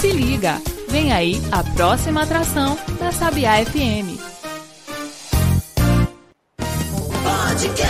Se liga, vem aí a próxima atração da Sabiá FM. Podcast.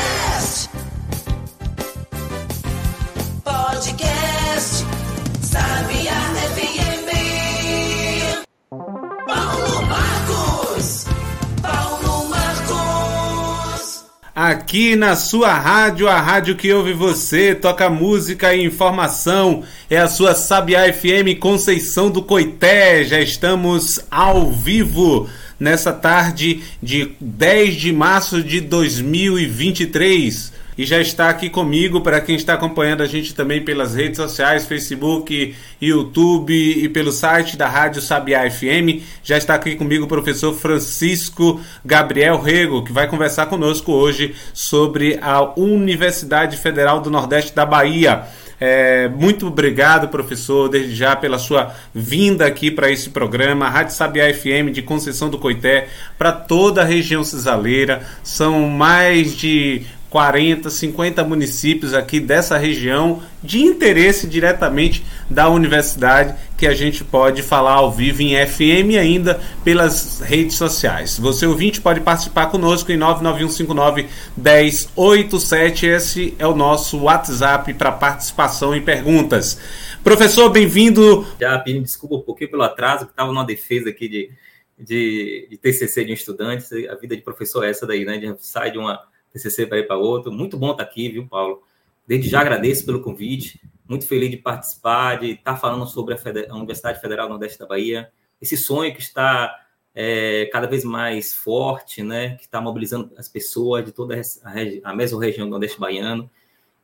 Aqui na sua rádio, a rádio que ouve você, toca música e informação. É a sua Sabiá FM Conceição do Coité. Já estamos ao vivo nessa tarde de 10 de março de 2023. E já está aqui comigo, para quem está acompanhando a gente também pelas redes sociais, Facebook, YouTube e pelo site da Rádio Sabiá FM. Já está aqui comigo o professor Francisco Gabriel Rego, que vai conversar conosco hoje sobre a Universidade Federal do Nordeste da Bahia. É, muito obrigado, professor, desde já pela sua vinda aqui para esse programa, Rádio Sabiá FM de Conceição do Coité, para toda a região cisaleira. São mais de 40, 50 municípios aqui dessa região de interesse diretamente da universidade que a gente pode falar ao vivo em FM e ainda pelas redes sociais. Você ouvinte pode participar conosco em 99159 1087. Esse é o nosso WhatsApp para participação e perguntas. Professor, bem-vindo. Já pedindo desculpa um pouquinho pelo atraso, que estava numa defesa aqui de, de, de TCC de um estudante. A vida de professor é essa daí, né? Gente sai de uma TCC para ir para outro. Muito bom estar aqui, viu, Paulo? Desde já agradeço pelo convite. Muito feliz de participar, de estar falando sobre a, Universidade Federal Nordeste da Bahia. Esse sonho que está é, cada vez mais forte, né? Que está mobilizando as pessoas de toda a, a mesma-região do Nordeste baiano.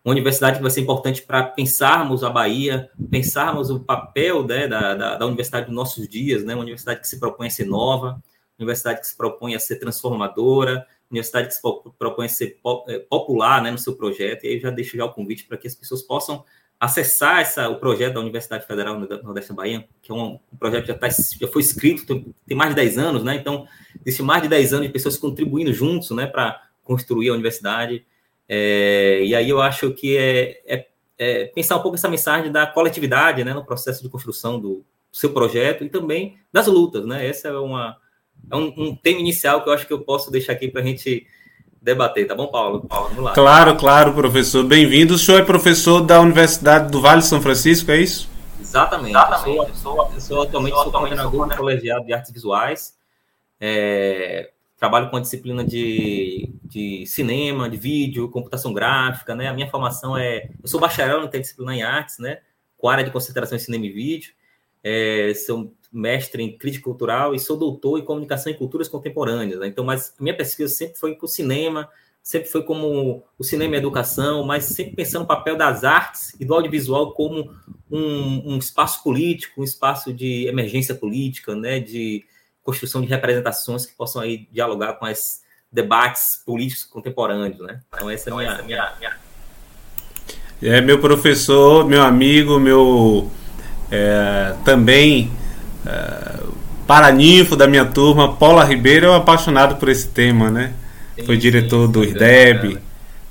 Uma universidade que vai ser importante para pensarmos a Bahia, pensarmos o papel né, da, da, da universidade dos nossos dias, né? Uma universidade que se propõe a ser nova, universidade que se propõe a ser transformadora, universidade que se propõe a ser popular né, no seu projeto, e aí já deixo já o convite para que as pessoas possam acessar essa, o projeto da Universidade Federal do Nordeste da Bahia, que é um, um projeto que já, tá, já foi escrito, tem, tem, mais de 10 anos, né? Então, existe mais de 10 anos de pessoas contribuindo juntos né, para construir a universidade. É, e aí eu acho que é, é, é, pensar um pouco essa mensagem da coletividade né, no processo de construção do seu projeto e também das lutas. Né? Essa é uma, é um, um tema inicial que eu acho que eu posso deixar aqui para a gente debater, tá bom, Paulo? Paulo, vamos lá. Claro, claro, professor. Bem-vindo. O senhor é professor da Universidade do Vale de São Francisco, é isso? Exatamente. Exatamente. Eu, sou, eu sou atualmente sou coordenador do colegiado de artes visuais. É, trabalho com a disciplina de, de cinema, de vídeo, computação gráfica, né? A minha formação é... Eu sou bacharel em interdisciplinar em artes, né? Com área de concentração em cinema e vídeo. É, sou mestre em crítica cultural e sou doutor em comunicação e culturas contemporâneas. Né? Então, mas minha pesquisa sempre foi com o cinema, sempre foi como o cinema e a educação, mas sempre pensando no papel das artes e do audiovisual como um, um espaço político, um espaço de emergência política, né? de construção de representações que possam aí dialogar com os debates políticos contemporâneos. Né? Então, essa é a minha, minha, minha... É meu professor, meu amigo, meu é, também é, paraninfo da minha turma, Paula Ribeiro, é um apaixonado por esse tema, né? Sim, Foi diretor do IRDEB, do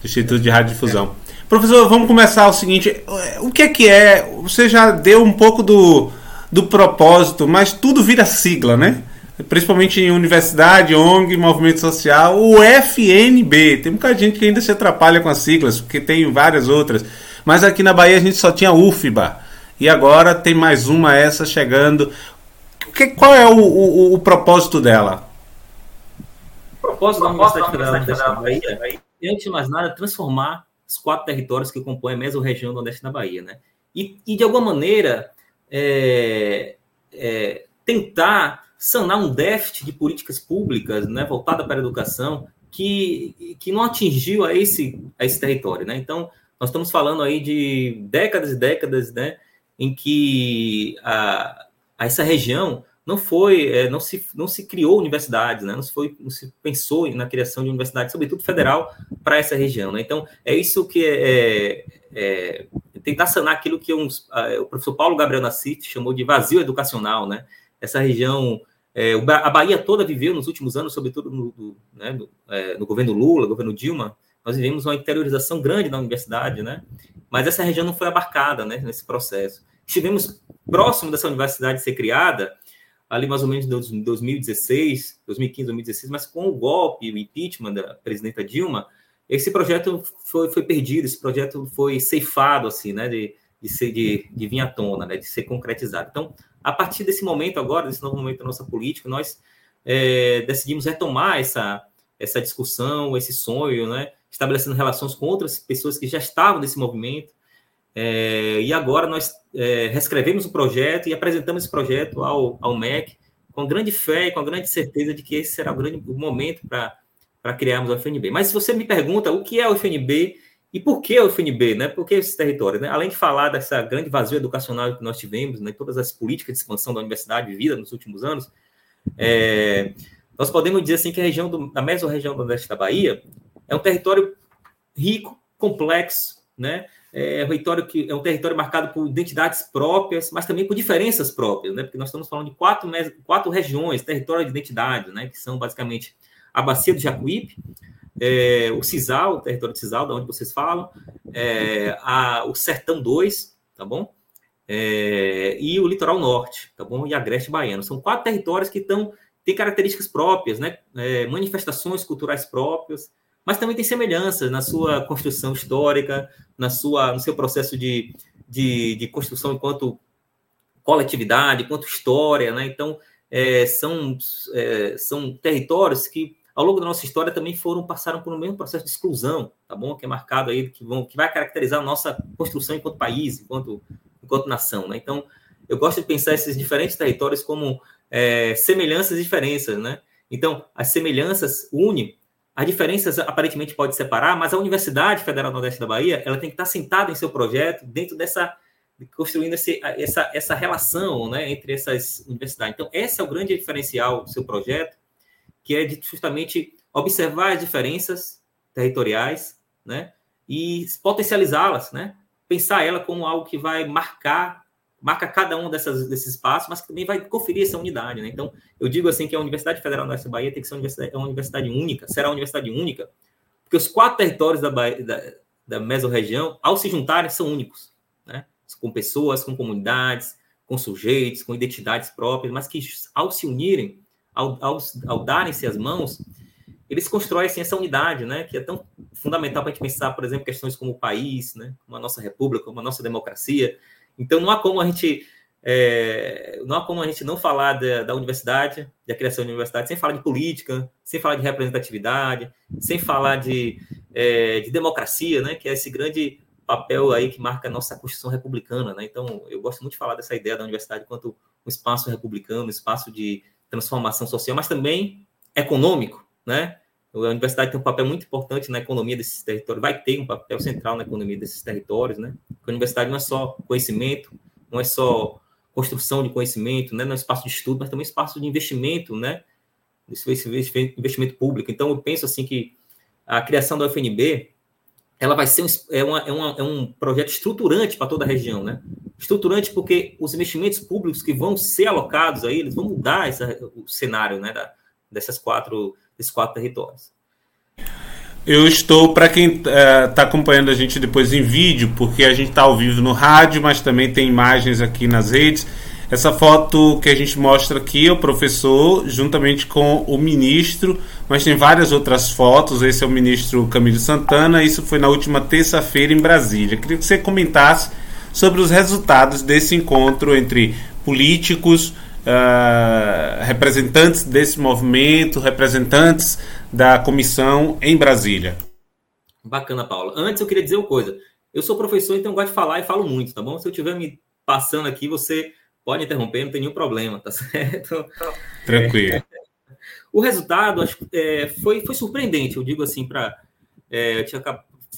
Instituto de Rádio Difusão. É. Professor, vamos começar o seguinte: o que é que é? Você já deu um pouco do, do propósito, mas tudo vira sigla, né? Principalmente em universidade, ONG, movimento social, o FNB. Tem muita gente que ainda se atrapalha com as siglas, porque tem várias outras. Mas aqui na Bahia a gente só tinha UFBA. E agora tem mais uma essa chegando. Que, qual é o, o, o propósito dela? O propósito da Universidade Federal da Bahia é, antes de mais nada, transformar os quatro territórios que compõem a mesma-região do Nordeste da Bahia. Né? E, e de alguma maneira, é, é, tentar sanar um déficit de políticas públicas né, voltada para a educação que, que não atingiu a esse, a esse território. Né? Então, nós estamos falando aí de décadas e décadas né, em que a, a essa região não foi, é, não, se, não se criou universidades, né? não, se foi, não se pensou na criação de universidades, sobretudo federal, para essa região. Né? Então, é isso que é, é, é tentar sanar aquilo que a, o professor Paulo Gabriel Nassif chamou de vazio educacional. Né? Essa região, é, a Bahia toda viveu nos últimos anos, sobretudo no, né, no, é, no governo Lula, governo Dilma, nós vivemos uma interiorização grande da universidade, né? mas essa região não foi abarcada né, nesse processo. Tivemos próximo dessa universidade ser criada, ali mais ou menos em 2016, 2015, 2016, mas com o golpe, o impeachment da presidenta Dilma, esse projeto foi, foi perdido, esse projeto foi ceifado, assim, né, de, de, ser, de, de vir à tona, né, de ser concretizado. Então, a partir desse momento agora, desse novo momento da nossa política, nós é, decidimos retomar essa, essa discussão, esse sonho, né, estabelecendo relações com outras pessoas que já estavam nesse movimento, é, e agora nós é, reescrevemos o projeto e apresentamos esse projeto ao, ao MEC com grande fé e com grande certeza de que esse será o grande momento para criarmos o FNB. Mas se você me pergunta o que é o FNB e por que o FNB, né? Por que esse território? Né? Além de falar dessa grande vazio educacional que nós tivemos, né? todas as políticas de expansão da universidade vivida nos últimos anos, é, nós podemos dizer assim que a região do, a mesorregião do Nordeste da Bahia é um território rico, complexo, né? É um território que é um território marcado por identidades próprias, mas também por diferenças próprias, né? Porque nós estamos falando de quatro, quatro regiões, território de identidade, né? Que são basicamente a bacia do Jacuípe, é, o Cisal, o território de Cisal, da onde vocês falam, é, a, o Sertão 2, tá bom? É, e o litoral norte, tá bom? E a Agreste Baiano. São quatro territórios que estão têm características próprias, né? É, manifestações culturais próprias, mas também tem semelhanças na sua construção histórica, na sua, no seu processo de, de, de construção enquanto coletividade, enquanto história, né? Então, é, são, é, são territórios que, ao longo da nossa história, também foram passaram por um mesmo processo de exclusão, tá bom? Que é marcado aí, que, vão, que vai caracterizar a nossa construção enquanto país, enquanto, enquanto nação, né? Então, eu gosto de pensar esses diferentes territórios como é, semelhanças e diferenças, né? Então, as semelhanças unem as diferenças aparentemente pode separar, mas a Universidade Federal do Nordeste da Bahia ela tem que estar sentada em seu projeto dentro dessa construindo esse, essa, essa relação né, entre essas universidades. Então, esse é o grande diferencial do seu projeto, que é de justamente observar as diferenças territoriais né, e potencializá-las, né, pensar ela como algo que vai marcar marca cada um dessas, desses espaços, mas que também vai conferir essa unidade. Né? Então, eu digo assim que a Universidade Federal da Bahia tem que ser uma universidade, é uma universidade única, será uma universidade única, porque os quatro territórios da, Bahia, da, da mesorregião, ao se juntarem, são únicos, né? com pessoas, com comunidades, com sujeitos, com identidades próprias, mas que ao se unirem, ao, ao, ao darem-se as mãos, eles constroem assim, essa unidade, né, que é tão fundamental para a gente pensar, por exemplo, questões como o país, né, como a nossa república, como a nossa democracia, então não há como a gente é, não há como a gente não falar da, da, universidade, da criação da universidade, sem falar de política, sem falar de representatividade, sem falar de, é, de democracia, né, que é esse grande papel aí que marca a nossa Constituição republicana. Né? Então, eu gosto muito de falar dessa ideia da universidade quanto um espaço republicano, um espaço de transformação social, mas também econômico. Né? A universidade tem um papel muito importante na economia desses territórios, vai ter um papel central na economia desses territórios. Né? A universidade não é só conhecimento, não é só construção de conhecimento, né? não é espaço de estudo, mas também espaço de investimento, né? Esse investimento público. Então, eu penso assim que a criação da UFNB ela vai ser um, é, uma, é, uma, é um projeto estruturante para toda a região, né? Estruturante porque os investimentos públicos que vão ser alocados aí, eles vão mudar essa, o cenário, né? Da, dessas quatro, desses quatro territórios. Eu estou, para quem está uh, acompanhando a gente depois em vídeo, porque a gente está ao vivo no rádio, mas também tem imagens aqui nas redes. Essa foto que a gente mostra aqui é o professor, juntamente com o ministro, mas tem várias outras fotos. Esse é o ministro Camilo Santana. Isso foi na última terça-feira em Brasília. Queria que você comentasse sobre os resultados desse encontro entre políticos, uh, representantes desse movimento, representantes da comissão em Brasília. Bacana, Paula. Antes eu queria dizer uma coisa. Eu sou professor, então eu gosto de falar e falo muito, tá bom? Se eu estiver me passando aqui, você pode interromper, não tem nenhum problema, tá certo? Tranquilo. É, o resultado acho, é, foi, foi surpreendente, eu digo assim, para. É, eu tinha,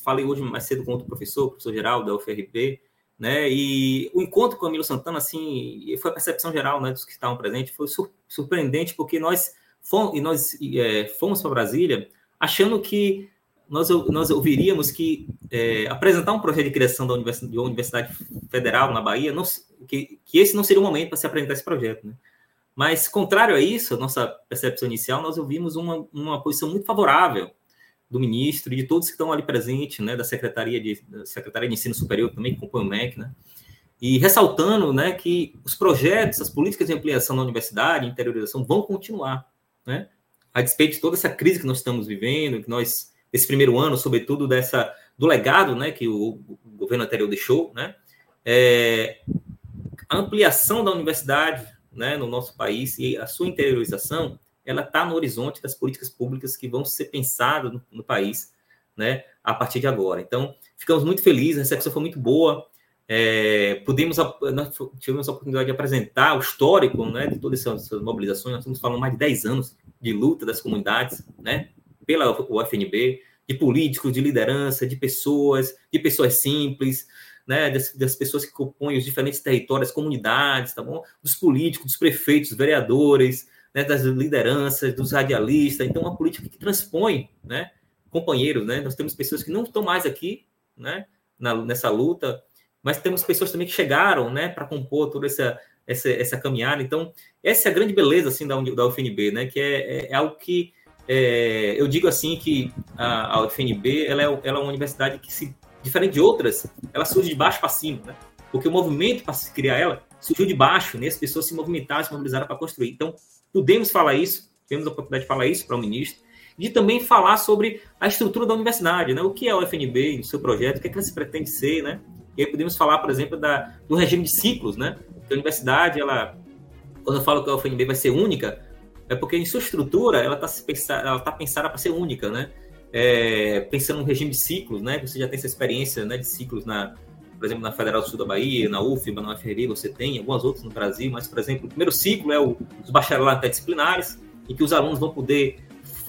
falei hoje mais cedo com outro professor, professor geral da UFRP, né? E o encontro com o Emílio Santana, assim, foi a percepção geral, né, dos que estavam presentes, foi sur surpreendente porque nós fomos, nós é, fomos para Brasília achando que nós, nós ouviríamos que é, apresentar um projeto de criação da universidade, de uma universidade federal na Bahia, não, que, que esse não seria o momento para se apresentar esse projeto, né? Mas, contrário a isso, a nossa percepção inicial, nós ouvimos uma, uma posição muito favorável do ministro e de todos que estão ali presentes, né, da Secretaria de, da Secretaria de Ensino Superior também, que compõe o MEC, né, e ressaltando né, que os projetos, as políticas de ampliação da universidade, interiorização, vão continuar. Né? A despeito de toda essa crise que nós estamos vivendo, que nós, esse primeiro ano, sobretudo dessa do legado né, que o, o governo anterior deixou, né, é, a ampliação da universidade né, no nosso país e a sua interiorização, ela está no horizonte das políticas públicas que vão ser pensadas no, no, país né, a partir de agora. Então, ficamos muito felizes, a recepção foi muito boa, é, pudemos, nós tivemos a oportunidade de apresentar o histórico né, de todas essas, mobilizações, nós estamos falando mais de 10 anos de luta das comunidades, né, pela UFNB, de políticos, de liderança, de pessoas, de pessoas simples, né, das, das, pessoas que compõem os diferentes territórios, comunidades, tá bom? Dos políticos, dos prefeitos, vereadores, né, das lideranças, dos radialistas. Então, uma política que transpõe, né, companheiros, né? Nós temos pessoas que não estão mais aqui, né, na, nessa luta, mas temos pessoas também que chegaram, né, para compor toda essa, essa, essa caminhada. Então, essa é a grande beleza, assim, da, da UFNB, né, que é, é, é algo que é, eu digo assim que a, a UFNB ela é, ela é uma universidade que se diferente de outras, ela surge de baixo para cima, né? Porque o movimento para se criar ela surgiu de baixo, né? As pessoas se movimentaram, se mobilizaram para construir. Então, podemos falar isso, temos a oportunidade de falar isso para o ministro, de também falar sobre a estrutura da universidade, né? O que é a UFNB, o seu projeto, o que, é que ela se pretende ser, né? E aí podemos falar, por exemplo, da, do regime de ciclos, né? Que a universidade, ela, quando eu falo que a UFNB vai ser única, é porque em sua estrutura ela está tá pensada para ser única, né? É, pensando no regime de ciclos, né? Você já tem essa experiência né, de ciclos na, por exemplo, na Federal do Sul da Bahia, na UFBA, na UFRB, você tem algumas outras no Brasil, mas, por exemplo, o primeiro ciclo é o, os bacharelatos interdisciplinares, em que os alunos vão poder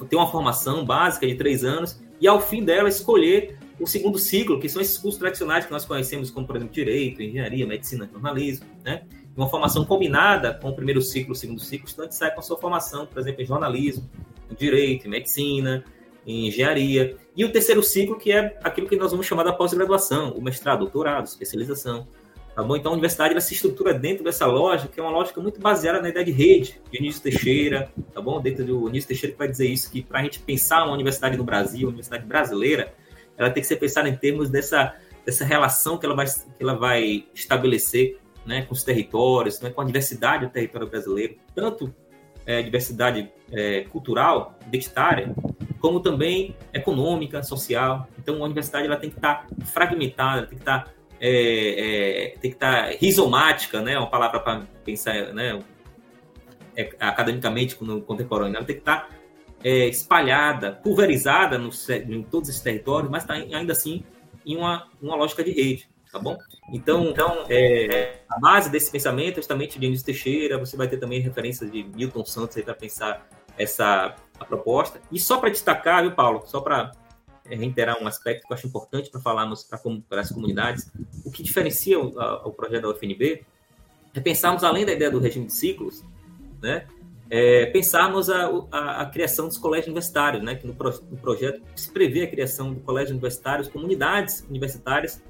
ter uma formação básica de três anos e, ao fim dela, escolher o segundo ciclo, que são esses cursos tradicionais que nós conhecemos, como, por exemplo, Direito, Engenharia, Medicina, Jornalismo, né? uma formação combinada com o primeiro ciclo, o segundo ciclo, o estudante sai com a sua formação, por exemplo, em jornalismo, em direito, em medicina, em engenharia. E o terceiro ciclo, que é aquilo que nós vamos chamar da pós-graduação, o mestrado, doutorado, especialização. Tá bom? Então a universidade ela se estrutura dentro dessa lógica, que é uma lógica muito baseada na ideia de rede, de Nício Teixeira, tá bom? Dentro do Nício Teixeira que vai dizer isso, que para a gente pensar uma universidade no Brasil, uma universidade brasileira, ela tem que ser pensada em termos dessa, dessa relação que ela vai, que ela vai estabelecer né, com os territórios, né, com a diversidade do território brasileiro, tanto é, diversidade é, cultural, identitária, como também econômica, social. Então, a universidade ela tem que estar tá fragmentada, tem que estar tá, é, é, tem que estar tá rizomática, né, uma palavra para pensar, né, é, academicamente no contemporâneo, ela tem que estar tá, é, espalhada, pulverizada no, em todos esses territórios, mas tá ainda assim em uma, uma lógica de rede tá bom? Então, então é, a base desse pensamento é justamente de Anísio Teixeira, você vai ter também referências de Milton Santos para pensar essa a proposta. E só para destacar, viu, Paulo, só para é, reiterar um aspecto que eu acho importante para falarmos para as comunidades, o que diferencia o, a, o projeto da UFNB é pensarmos, além da ideia do regime de ciclos, né, é, pensarmos a, a, a, criação dos colégios universitários, né, que no, pro, no projeto se prevê a criação de colégios universitários, comunidades universitárias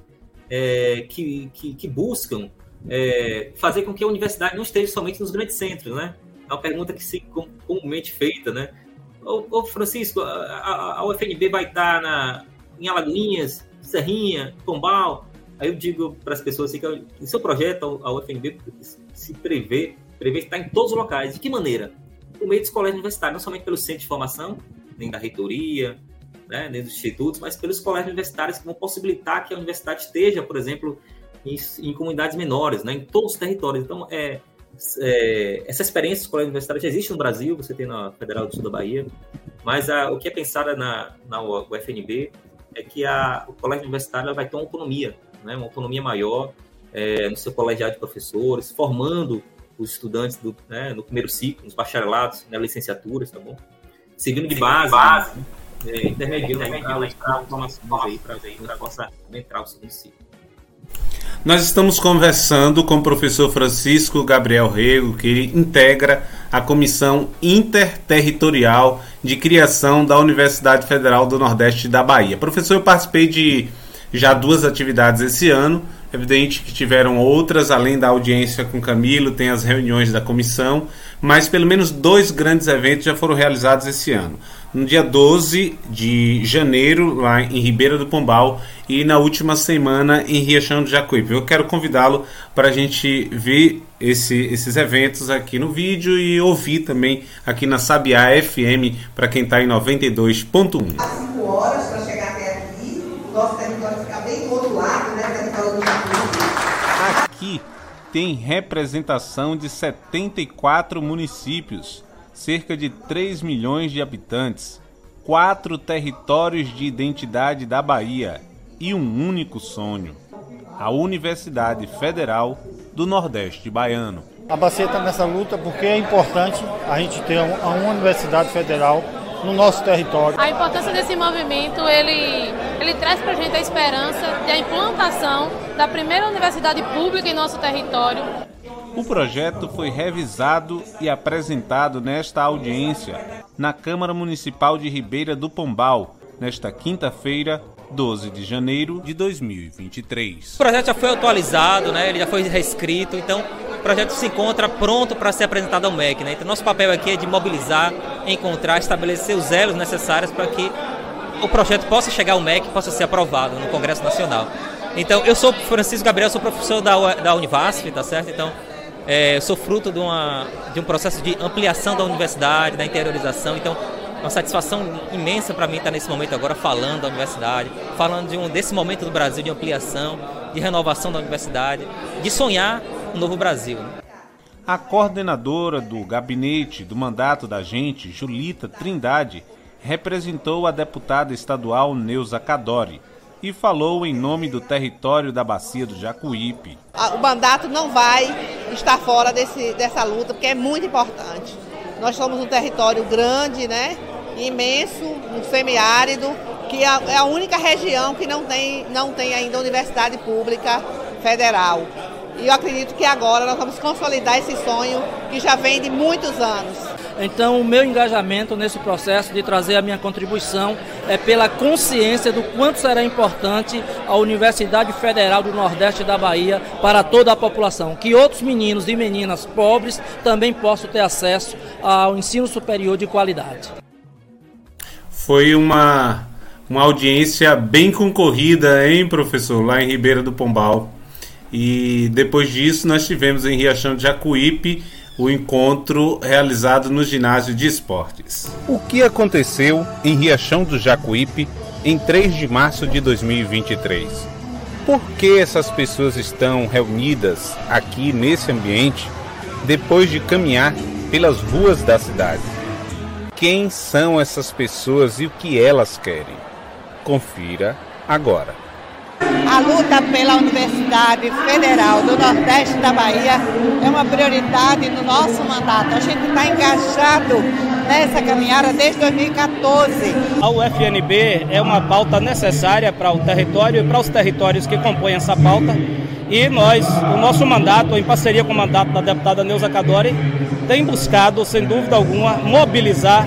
é, que, que, que, buscam é, fazer com que a universidade não esteja somente nos grandes centros, né? É uma pergunta que se comumente feita, né? Ô, Francisco, a, a, UFNB vai estar na, em Alagoinhas, Serrinha, Pombal? Aí eu digo para as pessoas assim, que em seu projeto a UFNB se prevê, prevê estar em todos os locais. De que maneira? Por meio dos colégios universitários, não somente pelo centro de formação, nem da reitoria, né, dentro dos institutos, mas pelos colégios universitários que vão possibilitar que a universidade esteja, por exemplo, em, em comunidades menores, né, em todos os territórios. Então, é, é, essa experiência dos colégios universitários já existe no Brasil, você tem na Federal do Sul da Bahia, mas a, o que é pensado na, na UFNB é que a, o colégio universitário vai ter uma autonomia, né, uma autonomia maior é, no seu colegiado de professores, formando os estudantes do, né, no primeiro ciclo, nos bacharelados, nas licenciaturas, tá bom? Seguindo de base, base né? é, intermediando para informações aí para a possa entrar o segundo ciclo. Nós estamos conversando com o professor Francisco Gabriel Rego, que integra a Comissão Interterritorial de Criação da Universidade Federal do Nordeste da Bahia. Professor, eu participei de já duas atividades esse ano. Evidente que tiveram outras, além da audiência com Camilo, tem as reuniões da comissão, mas pelo menos dois grandes eventos já foram realizados esse ano. No dia 12 de janeiro, lá em Ribeira do Pombal, e na última semana em Riachão do Jacuípe. Eu quero convidá-lo para a gente ver esse, esses eventos aqui no vídeo e ouvir também aqui na Sabiá FM, para quem está em 92.1. Às 5 horas para chegar até aqui, o nosso território fica bem do outro lado, né? O território do Jacuípe. Aqui tem representação de 74 municípios, cerca de 3 milhões de habitantes, quatro territórios de identidade da Bahia e um único sonho: a Universidade Federal do Nordeste Baiano. A Bacia está nessa luta porque é importante a gente ter uma uma universidade federal no nosso território. A importância desse movimento, ele, ele traz para a gente a esperança da implantação da primeira universidade pública em nosso território. O projeto foi revisado e apresentado nesta audiência na Câmara Municipal de Ribeira do Pombal, nesta quinta-feira, 12 de janeiro de 2023. O projeto já foi atualizado, né? ele já foi reescrito, então o projeto se encontra pronto para ser apresentado ao MEC. Né? Então nosso papel aqui é de mobilizar, encontrar, estabelecer os elos necessários para que o projeto possa chegar ao MEC possa ser aprovado no Congresso Nacional. Então, eu sou Francisco Gabriel, sou professor da, da Univasf, tá certo? Então, é, sou fruto de, uma, de um processo de ampliação da universidade, da interiorização. Então, uma satisfação imensa para mim estar nesse momento agora falando da universidade, falando de um, desse momento do Brasil de ampliação, de renovação da universidade, de sonhar um novo Brasil. A coordenadora do gabinete do mandato da gente, Julita Trindade, representou a deputada estadual Neuza Cadori e falou em nome do território da Bacia do Jacuípe. o mandato não vai estar fora desse, dessa luta, porque é muito importante. Nós somos um território grande, né? imenso, um semiárido, que é é a única região que não tem, não tem ainda universidade pública federal. E eu acredito que agora nós vamos consolidar esse sonho que já vem de muitos anos. Então, o meu engajamento nesse processo de trazer a minha contribuição é pela consciência do quanto será importante a Universidade Federal do Nordeste da Bahia para toda a população. Que outros meninos e meninas pobres também possam ter acesso ao ensino superior de qualidade. Foi uma, uma audiência bem concorrida, hein, professor, lá em Ribeira do Pombal. E depois disso nós tivemos em Riachão de Jacuípe o encontro realizado no ginásio de esportes. O que aconteceu em Riachão do Jacuípe em 3 de março de 2023? Por que essas pessoas estão reunidas aqui nesse ambiente depois de caminhar pelas ruas da cidade? Quem são essas pessoas e o que elas querem? Confira agora. A luta pela Universidade Federal do Nordeste da Bahia é uma prioridade no nosso mandato. A gente está engajado nessa caminhada desde 2014. A UFNB é uma pauta necessária para o território e para os territórios que compõem essa pauta. E nós, o nosso mandato, em parceria com o mandato da deputada Neuza Cadori, tem buscado, sem dúvida alguma, mobilizar.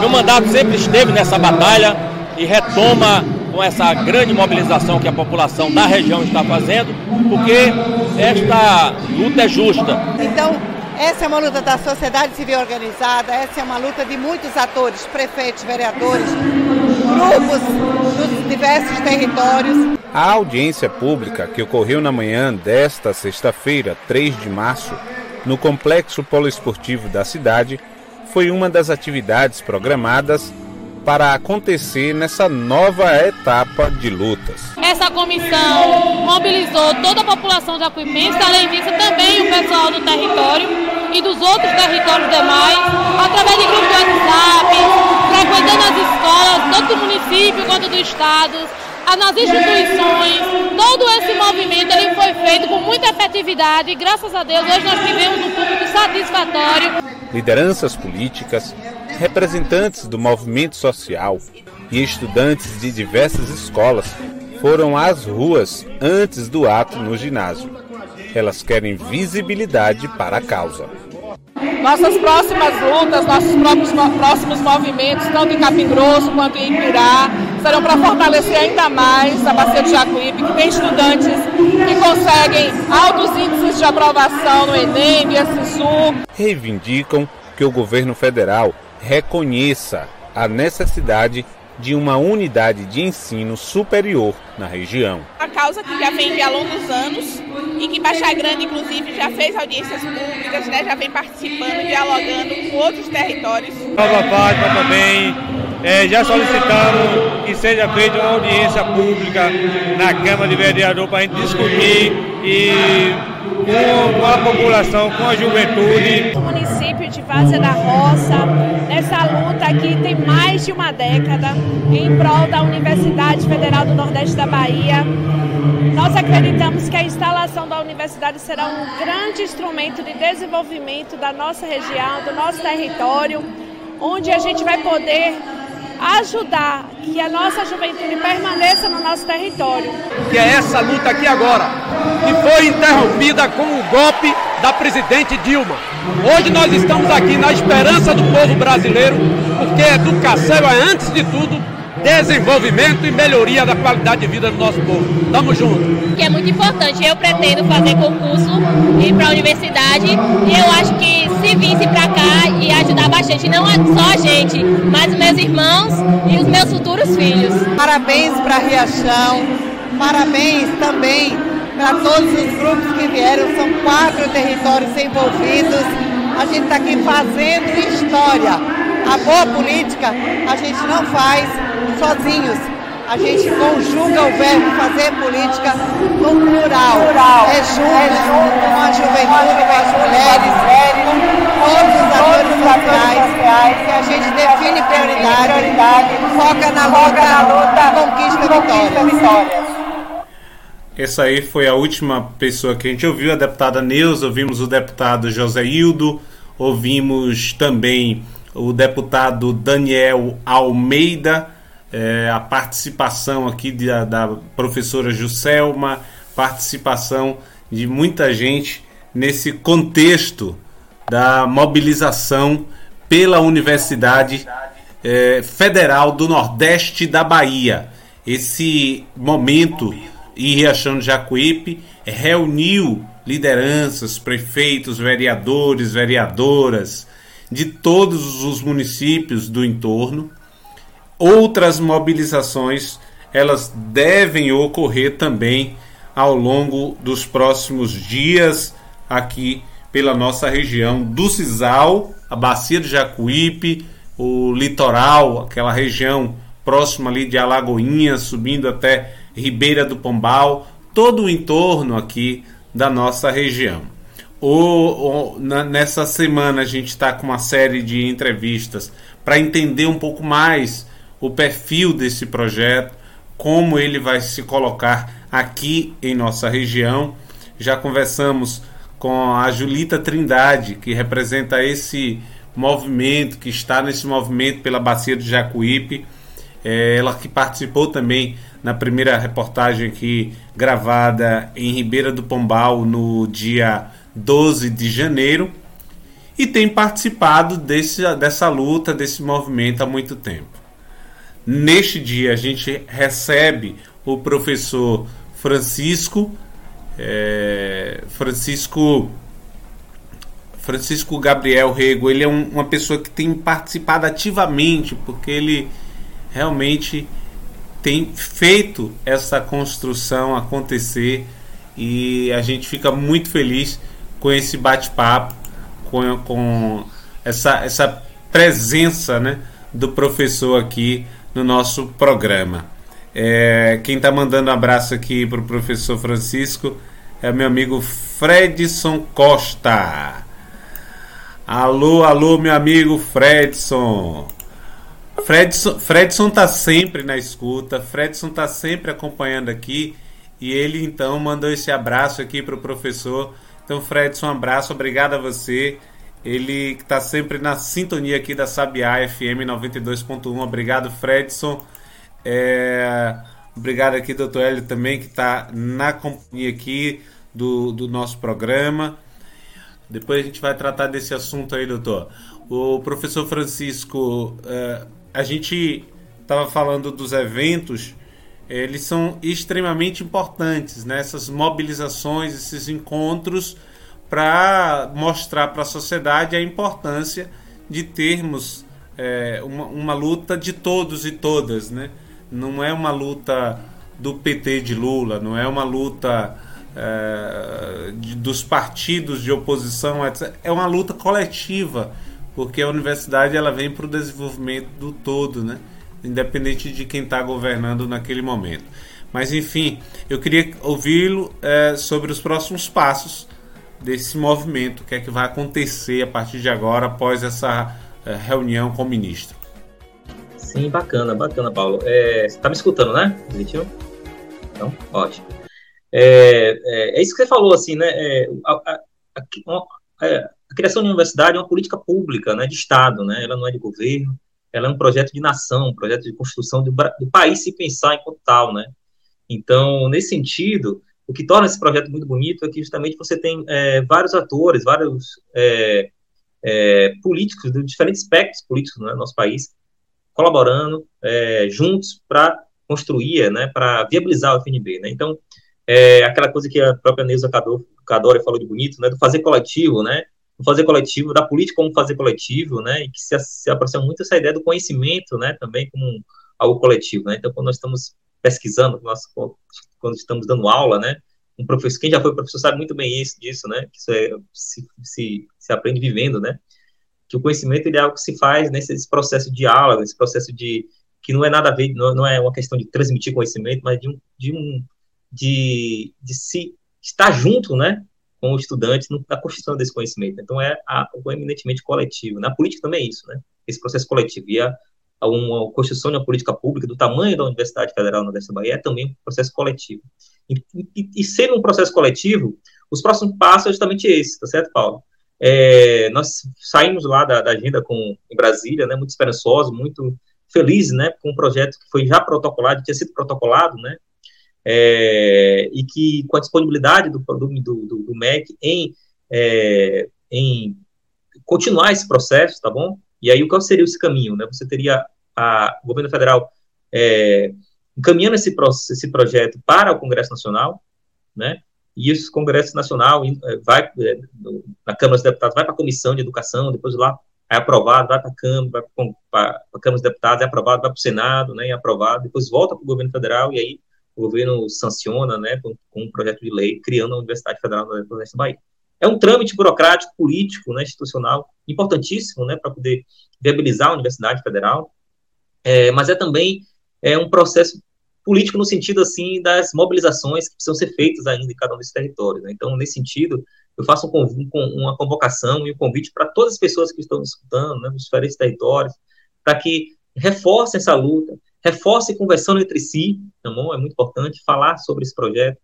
Meu mandato sempre esteve nessa batalha e retoma com essa grande mobilização que a população da região está fazendo, porque esta luta é justa. Então, essa é uma luta da sociedade civil organizada, essa é uma luta de muitos atores, prefeitos, vereadores, grupos dos diversos territórios. A audiência pública que ocorreu na manhã desta sexta-feira, 3 de março, no Complexo Poliesportivo da cidade, foi uma das atividades programadas para acontecer nessa nova etapa de lutas. Essa comissão mobilizou toda a população jacuipense, além disso também o pessoal do território e dos outros territórios demais, através de grupos de WhatsApp, frequentando as escolas, tanto do município quanto do estado, nas instituições. Todo esse movimento ele foi feito com muita efetividade e graças a Deus hoje nós tivemos um público satisfatório. Lideranças políticas, representantes do movimento social e estudantes de diversas escolas foram às ruas antes do ato no ginásio. Elas querem visibilidade para a causa. Nossas próximas lutas, nossos próprios, próximos movimentos, tanto em Capim Grosso quanto em Ipirá, serão para fortalecer ainda mais a Bacia de Jacuípe, que tem estudantes que conseguem altos índices de aprovação no Enem, via SISU. Reivindicam que o governo federal reconheça a necessidade de uma unidade de ensino superior na região. A causa que já vem de há longos anos e que Baixa Grande, inclusive, já fez audiências públicas, né, já vem participando, dialogando com outros territórios. Nova Fátima também, é, já solicitamos que seja feita uma audiência pública na Câmara de Vereador para a gente discutir e com, a população, com a juventude. O município de Várzea da Roça, nessa luta aqui tem mais de uma década em prol da Universidade Federal do Nordeste da Bahia. Nós acreditamos que a instalação da universidade será um grande instrumento de desenvolvimento da nossa região, do nosso território, onde a gente vai poder ajudar que a nossa juventude permaneça no nosso território. Que é essa luta aqui agora, que foi interrompida com o golpe da presidente Dilma. Hoje nós estamos aqui na esperança do povo brasileiro, porque educação é, antes de tudo, desenvolvimento e melhoria da qualidade de vida do nosso povo. Tamo junto. Que é muito importante. Eu pretendo fazer concurso, ir para a universidade e eu acho que se visse para cá ia ajudar bastante, não só a gente, mas os meus irmãos e os meus futuros filhos. Parabéns para Riachão, parabéns também para todos os grupos que vieram, são quatro territórios envolvidos. A gente está aqui fazendo história. A boa política a gente não faz sozinhos. A gente conjuga o verbo fazer política no plural. É junto com a juventude, com as mulheres, com todos os atores sociais, que a gente define prioridade, foca na luta, conquista vitórias. Essa aí foi a última pessoa que a gente ouviu, a deputada Neuza, ouvimos o deputado José Hildo, ouvimos também o deputado Daniel Almeida, é, a participação aqui de, da professora Juscelma, participação de muita gente nesse contexto da mobilização pela Universidade é, Federal do Nordeste da Bahia. Esse momento em Riachão de Jacuípe reuniu lideranças, prefeitos, vereadores, vereadoras, de todos os municípios do entorno. Outras mobilizações elas devem ocorrer também ao longo dos próximos dias aqui pela nossa região do Cisal, a bacia de Jacuípe, o litoral, aquela região próxima ali de Alagoinhas, subindo até Ribeira do Pombal, todo o entorno aqui da nossa região ou, na, nessa semana a gente está com uma série de entrevistas para entender um pouco mais o perfil desse projeto, como ele vai se colocar aqui em nossa região. Já conversamos com a Julita Trindade, que representa esse movimento, que está nesse movimento pela Bacia do Jacuípe. É, ela que participou também na primeira reportagem aqui gravada em Ribeira do Pombal no dia 12 de janeiro e tem participado desse, dessa luta, desse movimento há muito tempo. Neste dia a gente recebe o professor Francisco é, Francisco Francisco Gabriel Rego. Ele é um, uma pessoa que tem participado ativamente porque ele realmente tem feito essa construção acontecer e a gente fica muito feliz com esse bate-papo, com, com essa, essa presença né, do professor aqui no nosso programa. É, quem está mandando um abraço aqui para o professor Francisco é meu amigo Fredson Costa. Alô, alô, meu amigo Fredson. Fredson, Fredson tá sempre na escuta, Fredson tá sempre acompanhando aqui e ele então mandou esse abraço aqui para o professor então, Fredson, um abraço, obrigado a você. Ele está sempre na sintonia aqui da Sabiá FM 92.1. Obrigado, Fredson. É... Obrigado aqui, doutor Hélio, também, que está na companhia aqui do, do nosso programa. Depois a gente vai tratar desse assunto aí, doutor. O professor Francisco, é, a gente estava falando dos eventos eles são extremamente importantes, né? essas mobilizações, esses encontros, para mostrar para a sociedade a importância de termos é, uma, uma luta de todos e todas, né? Não é uma luta do PT de Lula, não é uma luta é, de, dos partidos de oposição, etc. É uma luta coletiva, porque a universidade ela vem para o desenvolvimento do todo, né? Independente de quem está governando naquele momento. Mas enfim, eu queria ouvi-lo é, sobre os próximos passos desse movimento, o que é que vai acontecer a partir de agora, após essa é, reunião com o ministro. Sim, bacana, bacana, Paulo. É, você está me escutando, né? Então, ótimo. É, é, é, isso que você falou, assim, né? É, a, a, a, é, a, criação de universidade é uma política pública, né? De Estado, né? Ela não é de governo, ela é um projeto de nação, um projeto de construção do, do país se pensar enquanto tal, né? Então, nesse sentido, o que torna esse projeto muito bonito é que justamente você tem é, vários atores, vários é, é, políticos de diferentes espectros políticos né, no nosso país, colaborando é, juntos para construir, né, para viabilizar o FNB. Né? Então, é aquela coisa que a própria Neuza Cadore falou de bonito, né, do fazer coletivo, né, fazer coletivo, da política como fazer coletivo, né, e que se, se aproxima muito essa ideia do conhecimento, né, também como algo coletivo, né, então quando nós estamos pesquisando, nós, quando estamos dando aula, né, um professor, quem já foi professor sabe muito bem isso, disso, né, que isso é, se, se, se aprende vivendo, né, que o conhecimento ele é algo que se faz nesse processo de aula, nesse processo de que não é nada a ver, não, não é uma questão de transmitir conhecimento, mas de um, de um de, de se estar junto, né, com o estudante na construção desse conhecimento. Então é algo eminentemente coletivo. Na política também é isso, né? Esse processo coletivo e a, a uma construção de uma política pública do tamanho da Universidade Federal Nordeste da Bahia é também um processo coletivo. E, e, e sendo um processo coletivo, os próximos passos é justamente esse, tá certo, Paulo? É, nós saímos lá da, da, agenda com, em Brasília, né, muito esperançosos, muito felizes, né, com um projeto que foi já protocolado, tinha sido protocolado, né, é, e que com a disponibilidade do, do, do, do MEC em, é, em continuar esse processo, tá bom? E aí, qual seria esse caminho, né? Você teria a, o governo federal é, encaminhando esse, esse projeto para o Congresso Nacional, né? E esse Congresso Nacional é, vai, é, na Câmara dos Deputados, vai para a Comissão de Educação, depois lá é aprovado, vai para a Câmara, vai para a Câmara dos Deputados, é aprovado, vai para o Senado, né? É aprovado, depois volta para o governo federal, e aí o governo sanciona, né, com, com, um projeto de lei, criando a Universidade Federal do Nordeste da Bahia. É um trâmite burocrático, político, né, institucional, importantíssimo, né, para poder viabilizar a Universidade Federal, é, mas é também é um processo político no sentido, assim, das mobilizações que precisam ser feitas ainda em cada um desses territórios. Né? Então, nesse sentido, eu faço um, uma convocação e um convite para todas as pessoas que estão escutando, né, nos diferentes territórios, para que reforcem essa luta, reforce conversando entre si, tá bom? É muito importante falar sobre esse projeto,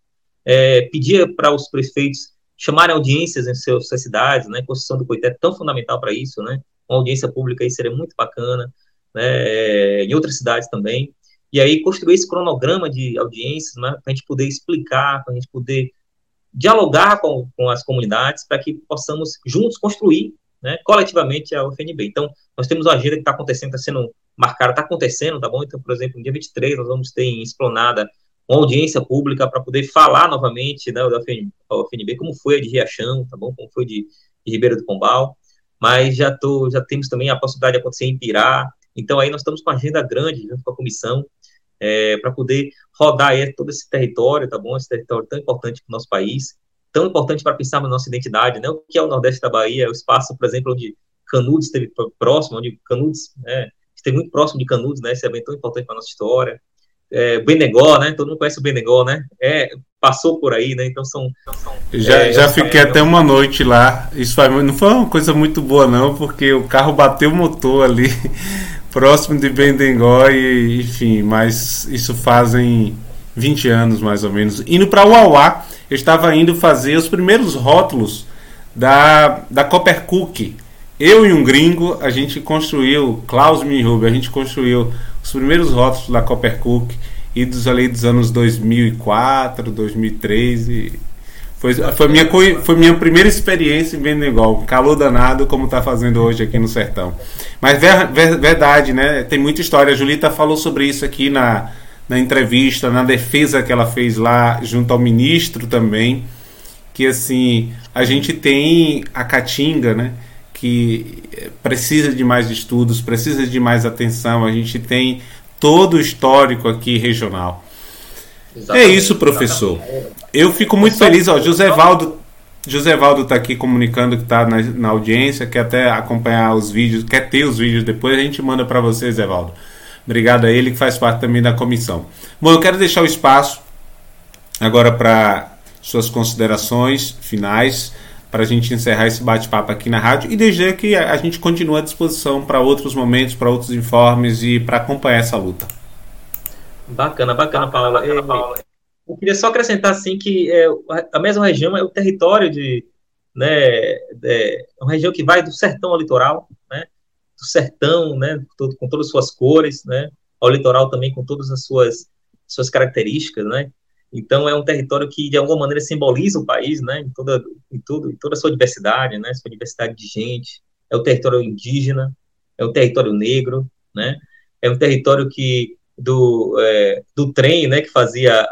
é, pedir para os prefeitos chamarem audiências em seus, suas cidades, né? A Constituição do Coité é tão fundamental para isso, né? Uma audiência pública aí seria muito bacana, né? É, em outras cidades também. E aí construir esse cronograma de audiências, né? Para a gente poder explicar, para a gente poder dialogar com, com as comunidades, para que possamos juntos construir, né? Coletivamente a UFNB. Então, nós temos uma agenda que está acontecendo, está sendo marcada, está acontecendo, tá bom? Então, por exemplo, no dia 23, nós vamos ter em Esplanada uma audiência pública para poder falar novamente né, da FNB, como foi a de Riachão, tá bom? Como foi de, de Ribeira do Pombal, mas já, tô, já temos também a possibilidade de acontecer em Pirá, então aí nós estamos com uma agenda grande junto com a comissão, é, para poder rodar aí todo esse território, tá bom? Esse território tão importante para o nosso país, tão importante para pensar na nossa identidade, né? O que é o Nordeste da Bahia, é o espaço, por exemplo, onde Canudos esteve próximo, onde Canudos, né, esteve muito próximo de Canudos, né? Esse evento tão importante para a nossa história. É, Benegó, né? Todo mundo conhece o Benegó, né? É, passou por aí, né? Então são. Já, é, já fiquei até uma noite lá. Isso foi, não foi uma coisa muito boa, não, porque o carro bateu o motor ali, próximo de Bendegó, e enfim, mas isso fazem 20 anos mais ou menos. Indo para Uauá, eu estava indo fazer os primeiros rótulos da, da Copper Cook eu e um gringo, a gente construiu, Klaus Minhub, a gente construiu os primeiros rótulos da Copper Cook e dos ali dos anos 2004, 2003 e foi, foi, minha, foi minha primeira experiência em Benegol, calor danado como está fazendo hoje aqui no Sertão. Mas ver, ver, verdade, né? Tem muita história. A Julita falou sobre isso aqui na, na entrevista, na defesa que ela fez lá junto ao ministro também, que assim, a gente tem a Caatinga, né? que precisa de mais estudos, precisa de mais atenção. A gente tem todo o histórico aqui regional. Exatamente, é isso, professor. exatamente. Eu fico muito feliz. Ó, José Valdo José Valdo está aqui comunicando que está na, na audiência, quer até acompanhar os vídeos, quer ter os vídeos depois, a gente manda para você, Zé Valdo. Obrigado a ele que faz parte também da comissão. Bom, eu quero deixar o espaço agora para suas considerações finais, para a gente encerrar esse bate-papo aqui na rádio e dizer que a gente continua à disposição para outros momentos, para outros informes e para acompanhar essa luta. Bacana, bacana, Paula. É, eu queria só acrescentar assim que é, a mesma região é o território de, né, é uma região que vai do sertão ao litoral, né, do sertão, né, todo, com todas as suas cores, né, ao litoral também com todas as suas suas características, né. Então é um território que de alguma maneira simboliza o país, né, em toda em tudo, em toda a sua diversidade, né, sua diversidade de gente. É o território indígena, é o território negro, né. É um território que do, é, do trem, né, que fazia a,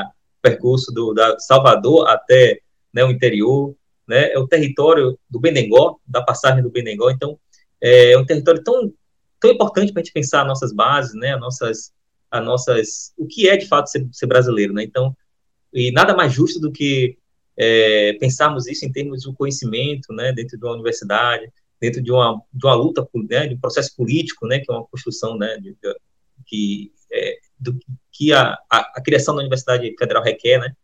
a percurso do da Salvador até né, o interior, né, é o território do Benengó, da passagem do Benengó, então é, é um território tão tão importante para a gente pensar nossas bases, né, as nossas a nossas o que é de fato ser, ser brasileiro, né, então e nada mais justo do que é, pensarmos isso em termos um conhecimento, né, dentro de uma universidade, dentro de uma de uma luta, né, de um processo político, né, que é uma construção, né, de, de, que, é, do, que a, a, a, criação da Universidade Federal requer, né?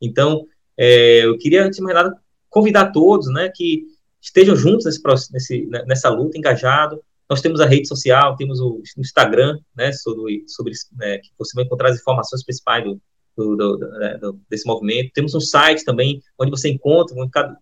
Então, é, eu queria, antes de mais nada, convidar todos, né, que estejam juntos nesse, nesse, nessa luta, engajado. Nós temos a rede social, temos o Instagram, né, sobre, sobre né, que você vai encontrar as informações principais do, do, do, do, desse movimento. Temos um site também, onde você encontra,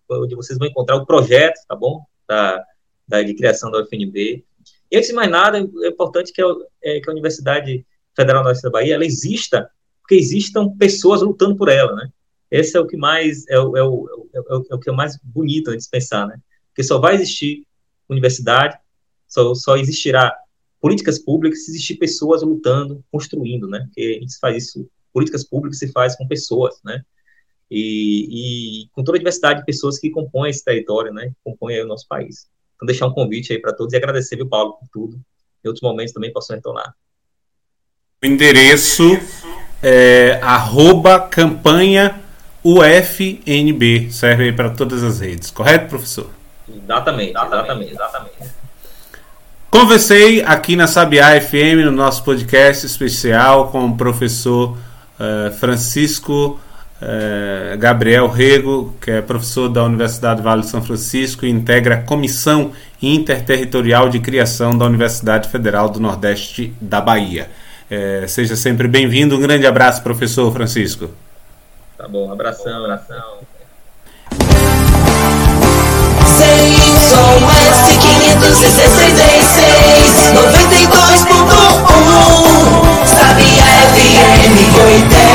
onde vocês vão encontrar o projeto, tá bom? Da, da de criação da UFNB. E antes de mais nada, é importante que a, é, que a Universidade Federal Nordeste da Bahia ela exista, porque existam pessoas lutando por ela, né? Esse é o que mais é o, é o, é o, é o que é mais bonito de se pensar, né? Porque só vai existir universidade, só, só existirá políticas públicas se existir pessoas lutando, construindo, né? Porque a gente faz isso, políticas públicas se faz com pessoas, né? E, e com toda a diversidade de pessoas que compõem esse território, né? Que compõem o nosso país. Então, deixar um convite aí para todos e agradecer, viu, Paulo, por tudo. Em outros momentos também posso retornar. O endereço é arroba campanha UFNB. Serve aí para todas as redes, correto, professor? Exatamente, exatamente, exatamente. Conversei aqui na Sabiá FM, no nosso podcast especial, com o professor uh, Francisco uh, Gabriel Rego, que é professor da Universidade Vale de São Francisco e integra a Comissão Interterritorial de Criação da Universidade Federal do Nordeste da Bahia. Uh, seja sempre bem-vindo. Um grande abraço, professor Francisco. Tá bom, abração, abração. com S quinhentos e seis noventa e dois ponto um Sabia é FM Coité